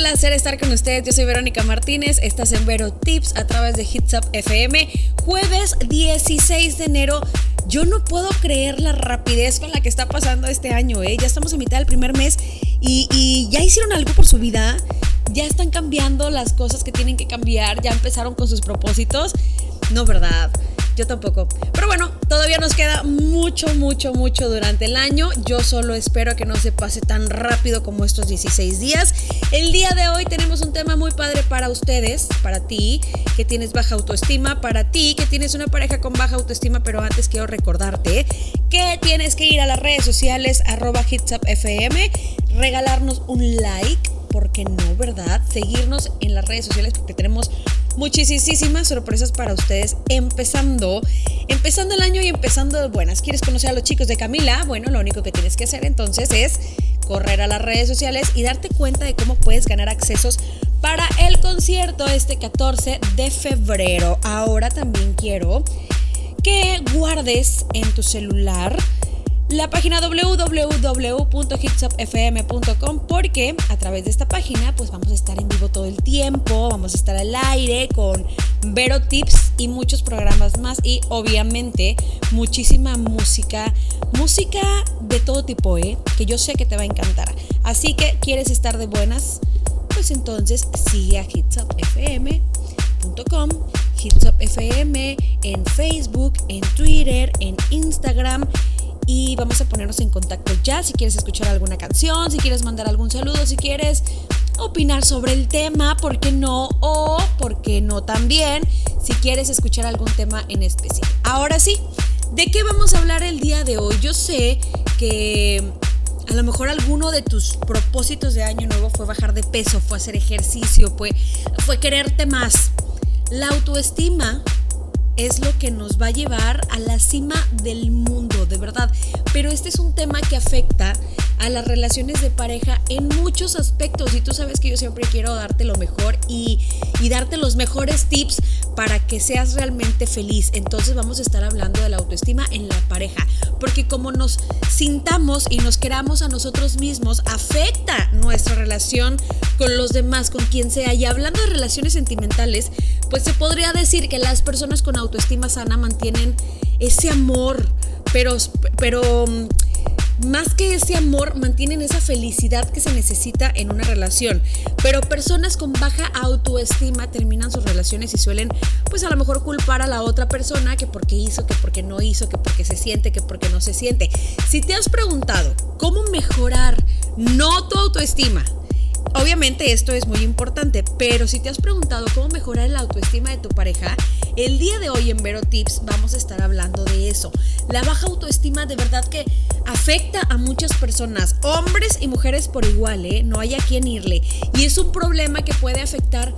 placer estar con ustedes. Yo soy Verónica Martínez. Estás en Vero Tips a través de Hits Up FM. Jueves 16 de enero. Yo no puedo creer la rapidez con la que está pasando este año, ¿eh? Ya estamos a mitad del primer mes y, y ya hicieron algo por su vida. Ya están cambiando las cosas que tienen que cambiar. Ya empezaron con sus propósitos. No, ¿verdad? Yo tampoco. Pero bueno, todavía nos queda mucho, mucho, mucho durante el año. Yo solo espero que no se pase tan rápido como estos 16 días. El día de hoy tenemos un tema muy padre para ustedes, para ti que tienes baja autoestima, para ti que tienes una pareja con baja autoestima, pero antes quiero recordarte que tienes que ir a las redes sociales arroba hitsupfm, regalarnos un like, porque no, ¿verdad? Seguirnos en las redes sociales porque tenemos muchísimas sorpresas para ustedes empezando, empezando el año y empezando de buenas. ¿Quieres conocer a los chicos de Camila? Bueno, lo único que tienes que hacer entonces es correr a las redes sociales y darte cuenta de cómo puedes ganar accesos para el concierto este 14 de febrero. Ahora también quiero que guardes en tu celular la página www.hitsupfm.com porque a través de esta página pues vamos a estar en vivo todo el tiempo, vamos a estar al aire con Vero Tips y muchos programas más y obviamente muchísima música, música de todo tipo, ¿eh? que yo sé que te va a encantar. Así que quieres estar de buenas, pues entonces sigue a hitsupfm.com, hitsupfm en Facebook, en Twitter, en Instagram y vamos a ponernos en contacto ya si quieres escuchar alguna canción, si quieres mandar algún saludo, si quieres opinar sobre el tema, ¿por qué no? O, ¿por qué no también? Si quieres escuchar algún tema en especial. Ahora sí, ¿de qué vamos a hablar el día de hoy? Yo sé que a lo mejor alguno de tus propósitos de año nuevo fue bajar de peso, fue hacer ejercicio, fue, fue quererte más. La autoestima es lo que nos va a llevar a la cima del mundo, de verdad. Pero este es un tema que afecta a las relaciones de pareja en muchos aspectos y tú sabes que yo siempre quiero darte lo mejor y, y, darte los mejores tips para que seas realmente feliz. Entonces vamos a estar hablando de la autoestima en la pareja, porque como nos sintamos y nos queramos a nosotros mismos, afecta nuestra relación con los demás, con quien sea. Y hablando de relaciones sentimentales, pues se podría decir que las personas con autoestima sana mantienen ese amor, pero, pero más que ese amor, mantienen esa felicidad que se necesita en una relación. Pero personas con baja autoestima terminan sus relaciones y suelen, pues a lo mejor culpar a la otra persona que porque hizo, que porque no hizo, que porque se siente, que porque no se siente. Si te has preguntado cómo mejorar no tu autoestima, Obviamente esto es muy importante, pero si te has preguntado cómo mejorar la autoestima de tu pareja, el día de hoy en Vero Tips vamos a estar hablando de eso. La baja autoestima de verdad que afecta a muchas personas, hombres y mujeres por igual, ¿eh? no hay a quien irle. Y es un problema que puede afectar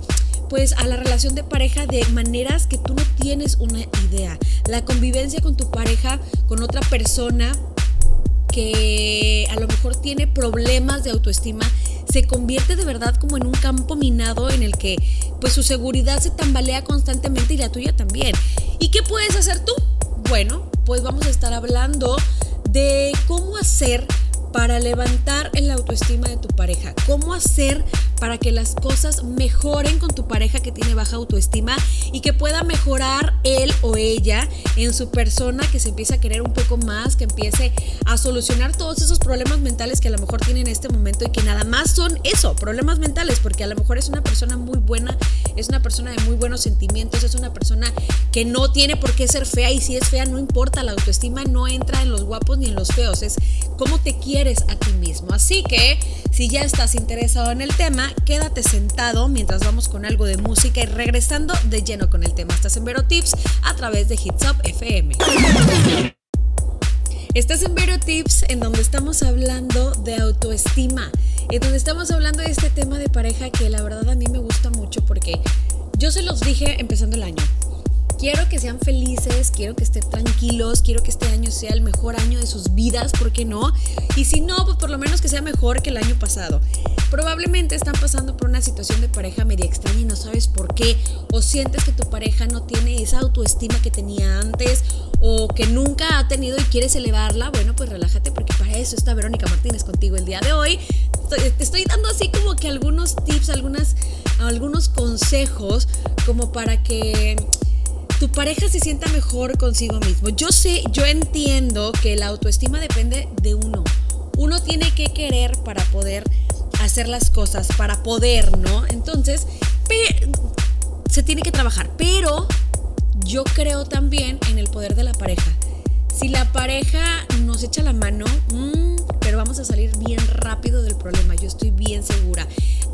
pues a la relación de pareja de maneras que tú no tienes una idea. La convivencia con tu pareja, con otra persona que a lo mejor tiene problemas de autoestima, se convierte de verdad como en un campo minado en el que pues su seguridad se tambalea constantemente y la tuya también. ¿Y qué puedes hacer tú? Bueno, pues vamos a estar hablando de cómo hacer para levantar el autoestima de tu pareja? ¿Cómo hacer para que las cosas mejoren con tu pareja que tiene baja autoestima y que pueda mejorar él o ella en su persona, que se empiece a querer un poco más, que empiece a solucionar todos esos problemas mentales que a lo mejor tiene en este momento y que nada más son eso, problemas mentales, porque a lo mejor es una persona muy buena, es una persona de muy buenos sentimientos, es una persona que no tiene por qué ser fea y si es fea no importa, la autoestima no entra en los guapos ni en los feos, es cómo te quieres a ti mismo. Así que si ya estás interesado en el tema, quédate sentado mientras vamos con algo de música y regresando de lleno con el tema. Estás en Vero Tips a través de Hits Up FM. Estás en Vero Tips en donde estamos hablando de autoestima, en donde estamos hablando de este tema de pareja que la verdad a mí me gusta mucho porque yo se los dije empezando el año quiero que sean felices, quiero que estén tranquilos, quiero que este año sea el mejor año de sus vidas, ¿por qué no? Y si no, pues por lo menos que sea mejor que el año pasado. Probablemente están pasando por una situación de pareja media extraña y no sabes por qué, o sientes que tu pareja no tiene esa autoestima que tenía antes, o que nunca ha tenido y quieres elevarla, bueno, pues relájate porque para eso está Verónica Martínez contigo el día de hoy te estoy dando así como que algunos tips, algunas, algunos consejos como para que tu pareja se sienta mejor consigo mismo. Yo sé, yo entiendo que la autoestima depende de uno. Uno tiene que querer para poder hacer las cosas, para poder, ¿no? Entonces, se tiene que trabajar. Pero yo creo también en el poder de la pareja. Si la pareja nos echa la mano, mmm, pero vamos a salir bien rápido del problema, yo estoy bien segura.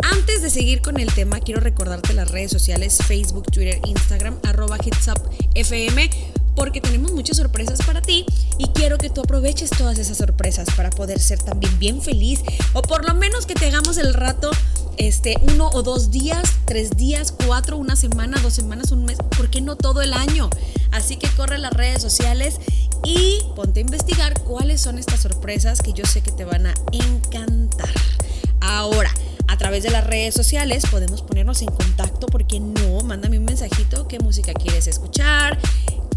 Antes de seguir con el tema, quiero recordarte las redes sociales, Facebook, Twitter, Instagram, arroba hitsupfm, porque tenemos muchas sorpresas para ti y quiero que tú aproveches todas esas sorpresas para poder ser también bien feliz o por lo menos que te hagamos el rato este, uno o dos días, tres días, cuatro, una semana, dos semanas, un mes, ¿por qué no todo el año? Así que corre las redes sociales y ponte a investigar cuáles son estas sorpresas que yo sé que te van a encantar. Ahora, a través de las redes sociales podemos ponernos en contacto, porque no? Mándame un mensajito, qué música quieres escuchar,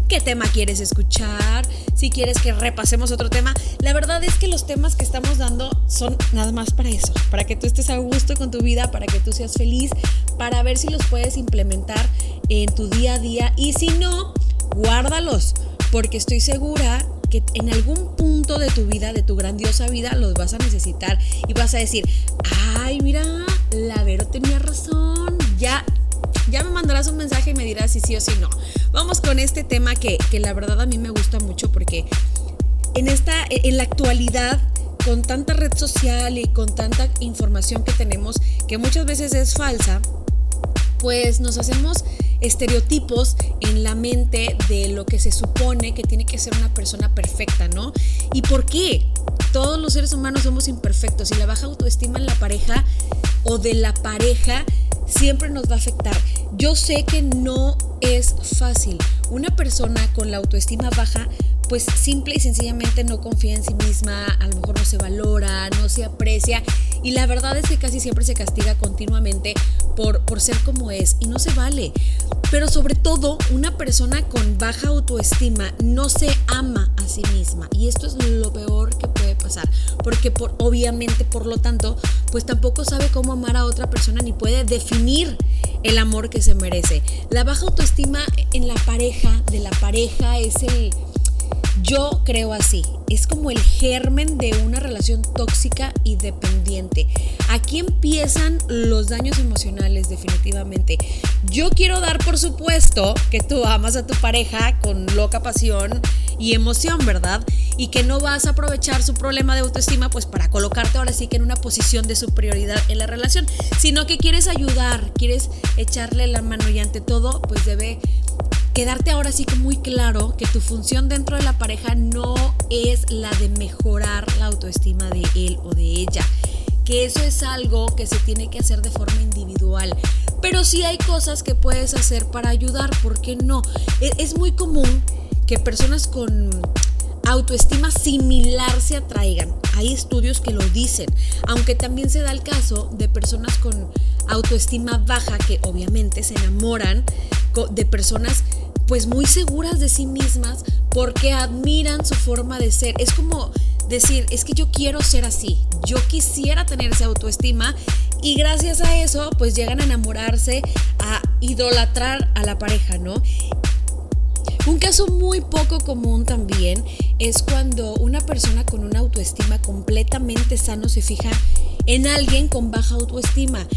qué tema quieres escuchar, si quieres que repasemos otro tema. La verdad es que los temas que estamos dando son nada más para eso, para que tú estés a gusto con tu vida, para que tú seas feliz, para ver si los puedes implementar en tu día a día y si no, guárdalos, porque estoy segura que en algún punto de tu vida, de tu grandiosa vida, los vas a necesitar y vas a decir, ay, mira, la Vero tenía razón, ya ya me mandarás un mensaje y me dirás si sí o si no. Vamos con este tema que, que la verdad a mí me gusta mucho porque en, esta, en la actualidad con tanta red social y con tanta información que tenemos que muchas veces es falsa, pues nos hacemos estereotipos en la mente de lo que se supone que tiene que ser una persona perfecta, ¿no? ¿Y por qué? Todos los seres humanos somos imperfectos y la baja autoestima en la pareja o de la pareja siempre nos va a afectar. Yo sé que no es fácil. Una persona con la autoestima baja, pues simple y sencillamente no confía en sí misma, a lo mejor no se valora, no se aprecia y la verdad es que casi siempre se castiga continuamente por, por ser como es y no se vale. Pero sobre todo, una persona con baja autoestima no se ama a sí misma y esto es lo peor que puede pasar, porque por, obviamente, por lo tanto, pues tampoco sabe cómo amar a otra persona ni puede definir el amor que se merece. La baja autoestima en la pareja, de la pareja, es el... Yo creo así, es como el germen de una relación tóxica y dependiente. Aquí empiezan los daños emocionales definitivamente. Yo quiero dar por supuesto que tú amas a tu pareja con loca pasión y emoción, ¿verdad? Y que no vas a aprovechar su problema de autoestima pues para colocarte ahora sí que en una posición de superioridad en la relación, sino que quieres ayudar, quieres echarle la mano y ante todo pues debe quedarte ahora sí que muy claro que tu función dentro de la pareja no es la de mejorar la autoestima de él o de ella, que eso es algo que se tiene que hacer de forma individual. Pero sí hay cosas que puedes hacer para ayudar, ¿por qué no? E, es muy común que personas con autoestima similar se atraigan. Hay estudios que lo dicen, aunque también se da el caso de personas con autoestima baja que obviamente se enamoran de personas pues muy seguras de sí mismas porque admiran su forma de ser. Es como decir, es que yo quiero ser así, yo quisiera tener esa autoestima y gracias a eso pues llegan a enamorarse, a idolatrar a la pareja, ¿no? Un caso muy poco común también es cuando una persona con una autoestima completamente sano se fija en alguien con baja autoestima.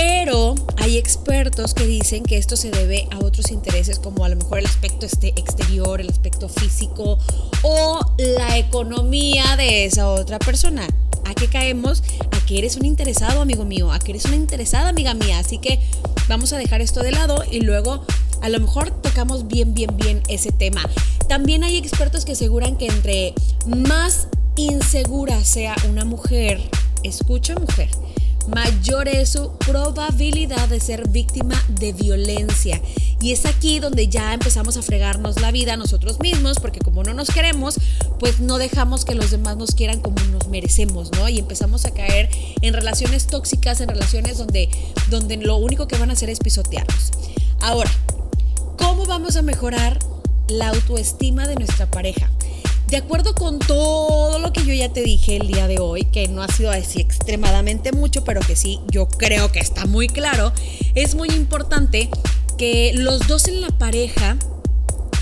Pero hay expertos que dicen que esto se debe a otros intereses como a lo mejor el aspecto este exterior, el aspecto físico o la economía de esa otra persona. ¿A qué caemos? A que eres un interesado, amigo mío, a que eres una interesada, amiga mía. Así que vamos a dejar esto de lado y luego a lo mejor tocamos bien, bien, bien ese tema. También hay expertos que aseguran que entre más insegura sea una mujer, escucha mujer, mayor es su probabilidad de ser víctima de violencia. Y es aquí donde ya empezamos a fregarnos la vida nosotros mismos, porque como no nos queremos, pues no dejamos que los demás nos quieran como nos merecemos, ¿no? Y empezamos a caer en relaciones tóxicas, en relaciones donde, donde lo único que van a hacer es pisotearnos. Ahora, ¿cómo vamos a mejorar la autoestima de nuestra pareja? De acuerdo con todo lo que yo ya te dije el día de hoy, que no ha sido así extremadamente mucho, pero que sí, yo creo que está muy claro, es muy importante que los dos en la pareja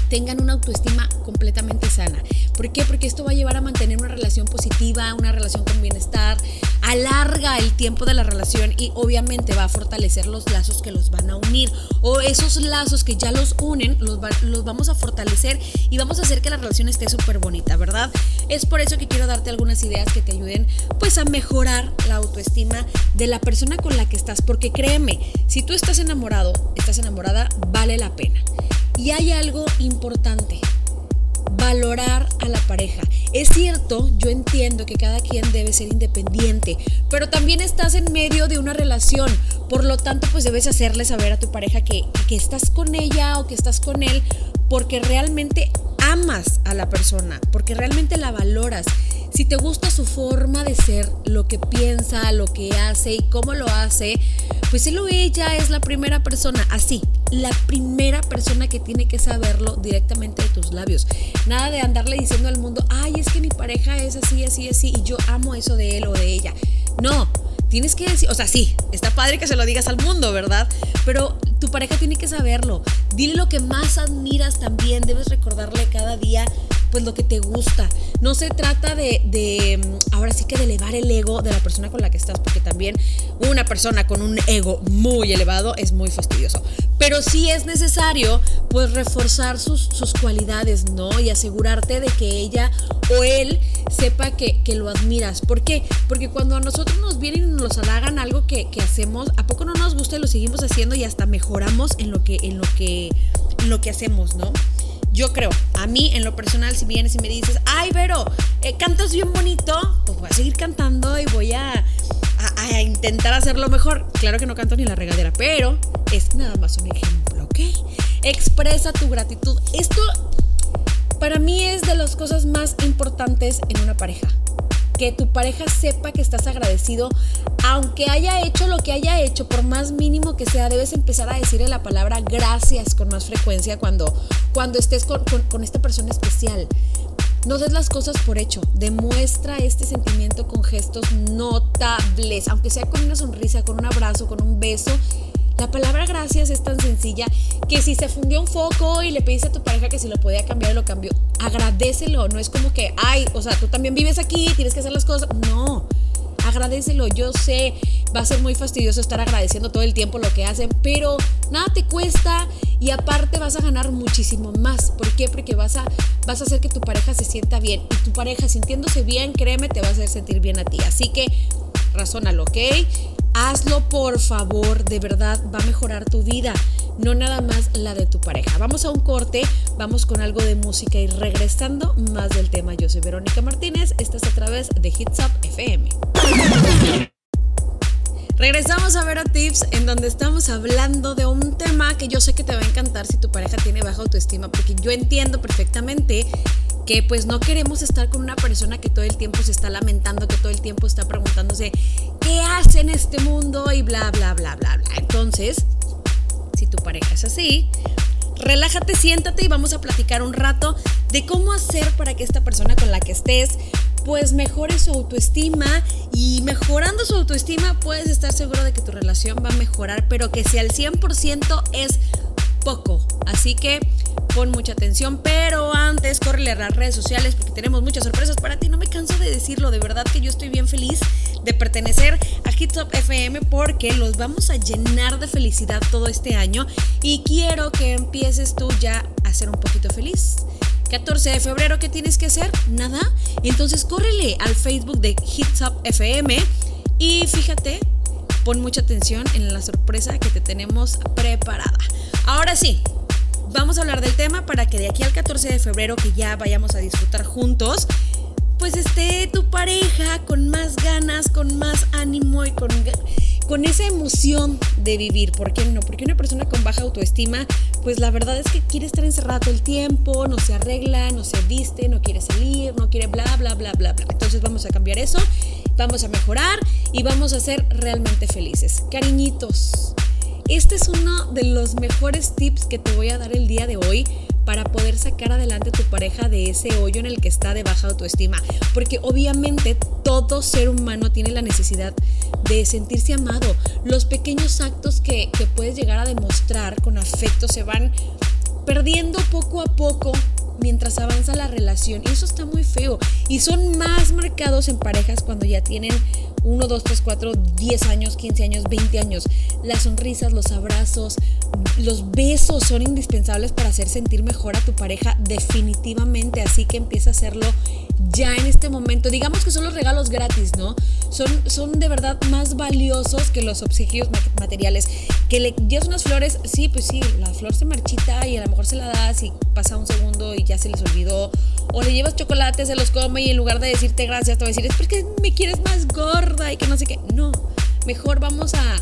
tengan una autoestima completamente sana. ¿Por qué? Porque esto va a llevar a mantener una relación positiva, una relación con bienestar, alarga el tiempo de la relación y obviamente va a fortalecer los lazos que los van a unir o esos lazos que ya los unen los, los vamos a fortalecer y vamos a hacer que la relación esté súper bonita, ¿verdad? Es por eso que quiero darte algunas ideas que te ayuden pues a mejorar la autoestima de la persona con la que estás, porque créeme, si tú estás enamorado, estás enamorada, vale la pena. Y hay algo importante, valorar a la pareja. Es cierto, yo entiendo que cada quien debe ser independiente, pero también estás en medio de una relación, por lo tanto pues debes hacerle saber a tu pareja que, que estás con ella o que estás con él porque realmente amas a la persona, porque realmente la valoras. Si te gusta su forma de ser, lo que piensa, lo que hace y cómo lo hace, pues él ella es la primera persona, así, la primera persona que tiene que saberlo directamente de tus labios. Nada de andarle diciendo al mundo, ay, es que mi pareja es así, así, así, y yo amo eso de él o de ella. No, tienes que decir, o sea, sí, está padre que se lo digas al mundo, ¿verdad? Pero tu pareja tiene que saberlo. Dile lo que más admiras también, debes recordarle cada día pues lo que te gusta. No se trata de, de, mm, ahora sí que de elevar el ego de la persona con la que estás, porque también una persona con un ego muy elevado es muy fastidioso. Pero sí es necesario pues reforzar sus, sus cualidades, ¿no? Y asegurarte de que ella o él sepa que, que, lo admiras. ¿Por qué? Porque cuando a nosotros nos vienen y nos halagan algo que, que, hacemos, ¿a poco no nos gusta y lo seguimos haciendo y hasta mejoramos en lo que, en lo que, en lo que hacemos, ¿no? Yo creo, a mí en lo personal, si vienes y me dices, ay, Vero, eh, cantas bien bonito, pues voy a seguir cantando y voy a, a, a, intentar hacerlo mejor. Claro que no canto ni la regadera, pero es nada más un ejemplo, ¿ok? Expresa tu gratitud. Esto para mí es de las cosas más importantes en una pareja que tu pareja sepa que estás agradecido, aunque haya hecho lo que haya hecho, por más mínimo que sea, debes empezar a decirle la palabra gracias con más frecuencia cuando, cuando estés con, con, con esta persona especial. No des las cosas por hecho, demuestra este sentimiento con gestos notables, aunque sea con una sonrisa, con un abrazo, con un beso la palabra gracias es tan sencilla que si se fundió un foco y le pediste a tu pareja que si lo podía cambiar, lo cambió. Agradecelo, no es como que, ay, o sea, tú también vives aquí, tienes que hacer las cosas. No, agradecelo. Yo sé, va a ser muy fastidioso estar agradeciendo todo el tiempo lo que hacen, pero nada te cuesta y aparte vas a ganar muchísimo más. ¿Por qué? Porque vas a, vas a hacer que tu pareja se sienta bien y tu pareja sintiéndose bien, créeme, te va a hacer sentir bien a ti. Así que razónalo, ¿ok? Hazlo por favor, de verdad va a mejorar tu vida, no nada más la de tu pareja. Vamos a un corte, vamos con algo de música y regresando más del tema. Yo soy Verónica Martínez, estás a través de Hits Up FM. Regresamos a Vero Tips, en donde estamos hablando de un tema que yo sé que te va a encantar si tu pareja tiene baja autoestima, porque yo entiendo perfectamente que pues no queremos estar con una persona que todo el tiempo se está lamentando, que todo el tiempo está preguntándose qué hace en este mundo y bla, bla, bla, bla, bla. Entonces, si tu pareja es así, relájate, siéntate y vamos a platicar un rato de cómo hacer para que esta persona con la que estés pues mejore su autoestima y mejorando su autoestima puedes estar seguro de que tu relación va a mejorar, pero que si al 100% es poco. Así que pon mucha atención, pero antes córrele a las redes sociales porque tenemos muchas sorpresas para ti. No me canso de decirlo, de verdad que yo estoy bien feliz de pertenecer a Hitsop FM porque los vamos a llenar de felicidad todo este año y quiero que empieces tú ya a ser un poquito feliz. 14 de febrero, ¿qué tienes que hacer? Nada. Entonces córrele al Facebook de Hitsop FM y fíjate, pon mucha atención en la sorpresa que te tenemos preparada. Ahora sí, vamos a hablar del tema para que de aquí al 14 de febrero, que ya vayamos a disfrutar juntos, pues esté tu pareja con más ganas, con más ánimo y con, con esa emoción de vivir. ¿Por qué no? Porque una persona con baja autoestima, pues la verdad es que quiere estar encerrado todo el tiempo, no se arregla, no se viste, no quiere salir, no quiere bla, bla, bla, bla, bla. Entonces vamos a cambiar eso, vamos a mejorar y vamos a ser realmente felices. Cariñitos. Este es uno de los mejores tips que te voy a dar el día de hoy para poder sacar adelante a tu pareja de ese hoyo en el que está de baja autoestima. Porque obviamente todo ser humano tiene la necesidad de sentirse amado. Los pequeños actos que, que puedes llegar a demostrar con afecto se van perdiendo poco a poco mientras avanza la relación. Y eso está muy feo. Y son más marcados en parejas cuando ya tienen 1, 2, 3, 4, 10 años, 15 años, 20 años. Las sonrisas, los abrazos, los besos son indispensables para hacer sentir mejor a tu pareja definitivamente. Así que empieza a hacerlo ya en este momento. Digamos que son los regalos gratis, ¿no? Son, son de verdad más valiosos que los obsequios materiales. Que le llevas unas flores, sí, pues sí, la flor se marchita y a lo mejor se la das y pasa un segundo y ya se les olvidó. O le llevas chocolates, se los come y en lugar de decirte gracias, te va a decir, es porque me quieres más gorda y que no sé qué. No, mejor vamos a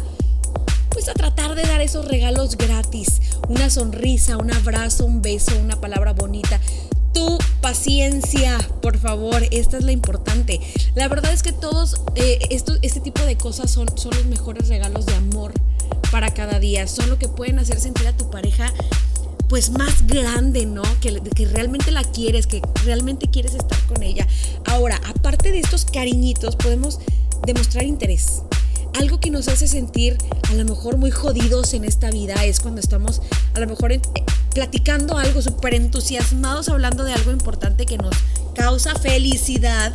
pues a tratar de dar esos regalos gratis, una sonrisa, un abrazo, un beso, una palabra bonita tu paciencia, por favor, esta es la importante. La verdad es que todos eh, este tipo de cosas son, son los mejores regalos de amor para cada día, son lo que pueden hacer sentir a tu pareja pues más grande, ¿no? Que, que realmente la quieres, que realmente quieres estar con ella. Ahora, aparte de estos cariñitos, podemos demostrar interés. Algo que nos hace sentir a lo mejor muy jodidos en esta vida es cuando estamos a lo mejor platicando algo, súper entusiasmados, hablando de algo importante que nos causa felicidad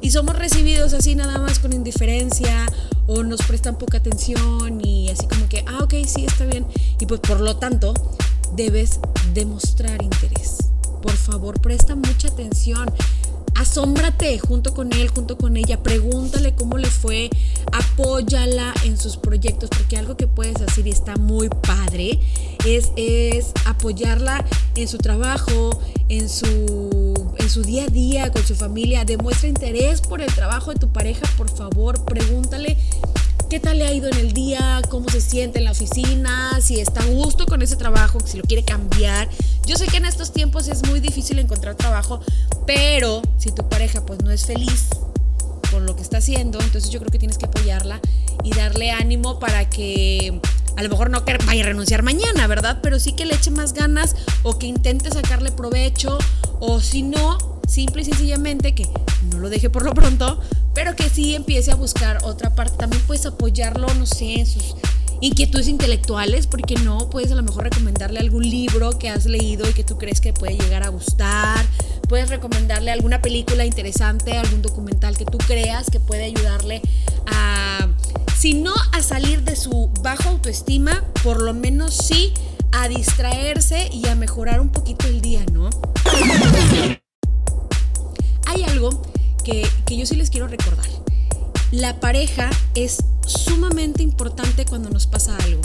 y somos recibidos así nada más con indiferencia o nos prestan poca atención y así como que, ah, ok, sí, está bien. Y pues por lo tanto, debes demostrar interés. Por favor, presta mucha atención asómbrate junto con él, junto con ella, pregúntale cómo le fue, apóyala en sus proyectos, porque algo que puedes hacer y está muy padre es, es apoyarla en su trabajo, en su, en su día a día, con su familia. Demuestra interés por el trabajo de tu pareja, por favor, pregúntale qué tal le ha ido en el día, cómo se siente en la oficina, si está a gusto con ese trabajo, si lo quiere cambiar. Yo sé que en estos tiempos es muy difícil encontrar trabajo, pero si tu pareja pues no es feliz con lo que está haciendo, entonces yo creo que tienes que apoyarla y darle ánimo para que a lo mejor no vaya a renunciar mañana, ¿verdad? Pero sí que le eche más ganas o que intente sacarle provecho o si no, simple y sencillamente que no lo deje por lo pronto, pero que sí empiece a buscar otra parte. También puedes apoyarlo, no sé, en sus inquietudes intelectuales, porque no, puedes a lo mejor recomendarle algún libro que has leído y que tú crees que puede llegar a gustar. Puedes recomendarle alguna película interesante, algún documental que tú creas que puede ayudarle a, si no a salir de su baja autoestima, por lo menos sí a distraerse y a mejorar un poquito el día, ¿no? Hay algo que, yo sí les quiero recordar. La pareja es sumamente importante cuando nos pasa algo.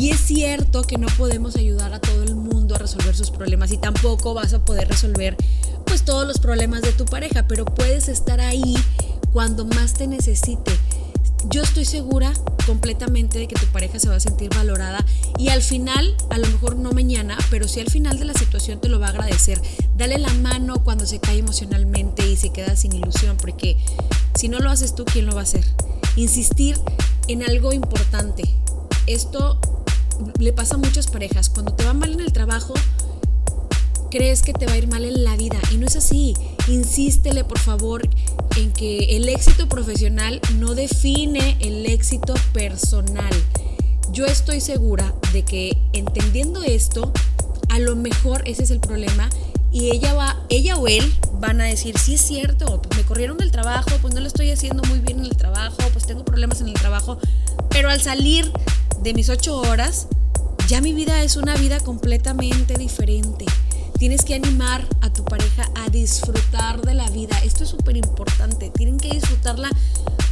Y es cierto que no podemos ayudar a todo el mundo a resolver sus problemas y tampoco vas a poder resolver pues todos los problemas de tu pareja, pero puedes estar ahí cuando más te necesite yo estoy segura completamente de que tu pareja se va a sentir valorada y al final, a lo mejor no mañana, pero sí al final de la situación te lo va a agradecer. Dale la mano cuando se cae emocionalmente y se queda sin ilusión, porque si no lo haces tú, ¿quién lo va a hacer? Insistir en algo importante. Esto le pasa a muchas parejas. Cuando te va mal en el trabajo, crees que te va a ir mal en la vida y no es así. Insístele, por favor, en que el éxito profesional no define el éxito personal. Yo estoy segura de que entendiendo esto, a lo mejor ese es el problema y ella va, ella o él van a decir, sí es cierto, pues me corrieron del trabajo, pues no lo estoy haciendo muy bien en el trabajo, pues tengo problemas en el trabajo, pero al salir de mis ocho horas, ya mi vida es una vida completamente diferente. Tienes que animar a tu pareja a disfrutar de la vida. Esto es súper importante. Tienen que disfrutarla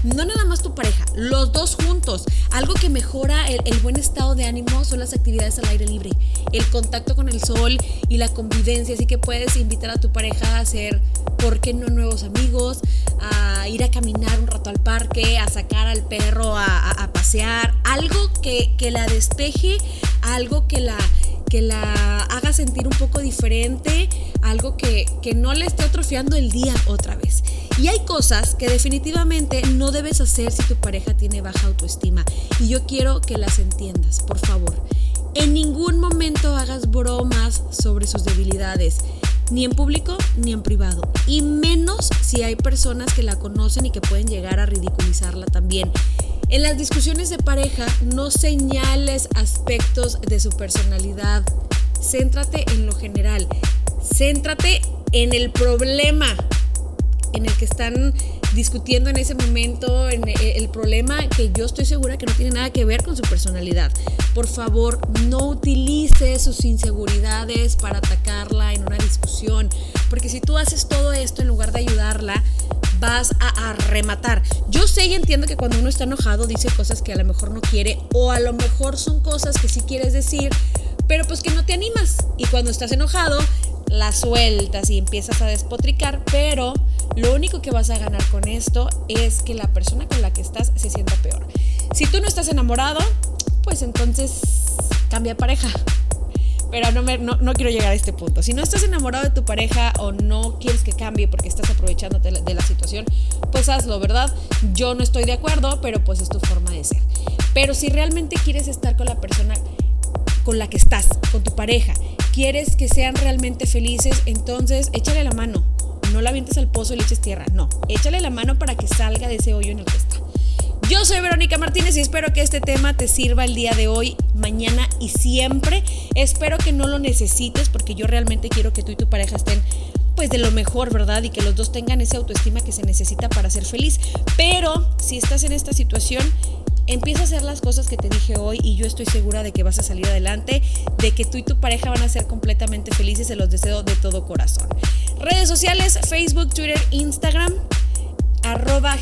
no nada más tu pareja, los dos juntos. Algo que mejora el, buen estado de ánimo son las actividades al aire libre, el contacto con el sol y la convivencia. Así que puedes invitar a tu pareja a hacer, ¿por qué no nuevos amigos? A ir a caminar un rato al parque, a sacar al perro a, pasear. Algo que, que la despeje, algo que la que la haga sentir un poco diferente, algo que, que no le esté atrofiando el día otra vez. Y hay cosas que definitivamente no debes hacer si tu pareja tiene baja autoestima. Y yo quiero que las entiendas, por favor. En ningún momento hagas bromas sobre sus debilidades, ni en público ni en privado, y menos si hay personas que la conocen y que pueden llegar a ridiculizarla también. En las discusiones de pareja no señales aspectos de su personalidad, céntrate en lo general, céntrate en el problema en el que están discutiendo en ese momento en eh, el problema que yo estoy segura que no tiene nada que ver con su personalidad. Por favor, no utilice sus inseguridades para atacarla en una discusión, porque si tú haces todo esto en lugar de ayudarla, vas a, rematar. Yo sé y entiendo que cuando uno está enojado dice cosas que a lo mejor no quiere o a lo mejor son cosas que sí quieres decir, pero pues que no te animas. Y cuando estás enojado, la sueltas y empiezas a despotricar, pero lo único que vas a ganar con esto es que la persona con la que estás se sienta peor. Si tú no estás enamorado, pues entonces cambia pareja. Pero no, me, no, quiero llegar a este punto. Si no estás enamorado de tu pareja o no quieres que cambie porque estás aprovechándote de la situación, pues hazlo, ¿verdad? Yo no estoy de acuerdo, pero pues es tu forma de ser. Pero si realmente quieres estar con la persona con la que estás, con tu pareja, quieres que sean realmente felices, entonces échale la mano. No la avientes al pozo y le eches tierra. No, échale la mano para que salga de ese hoyo en el que está. Yo soy Verónica Martínez y espero que este tema te sirva el día de hoy, mañana y siempre. Espero que no lo necesites porque yo realmente quiero que tú y tu pareja estén pues de lo mejor, ¿verdad? Y que los dos tengan esa autoestima que se necesita para ser feliz. Pero si estás en esta situación, empieza a hacer las cosas que te dije hoy y yo estoy segura de que vas a salir adelante, de que tú y tu pareja van a ser completamente felices, se los deseo de todo corazón. Redes sociales, Facebook, Twitter, Instagram arroba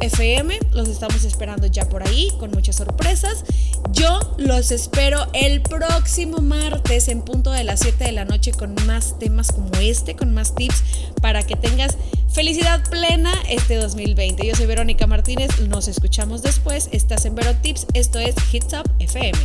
FM. Los estamos esperando ya por ahí con muchas sorpresas. Yo los espero el próximo martes en punto de las 7 de la noche con más temas como este, con más tips para que tengas felicidad plena este 2020. Yo soy Verónica Martínez, nos escuchamos después. Estás en Vero Tips, esto es Hits Up FM.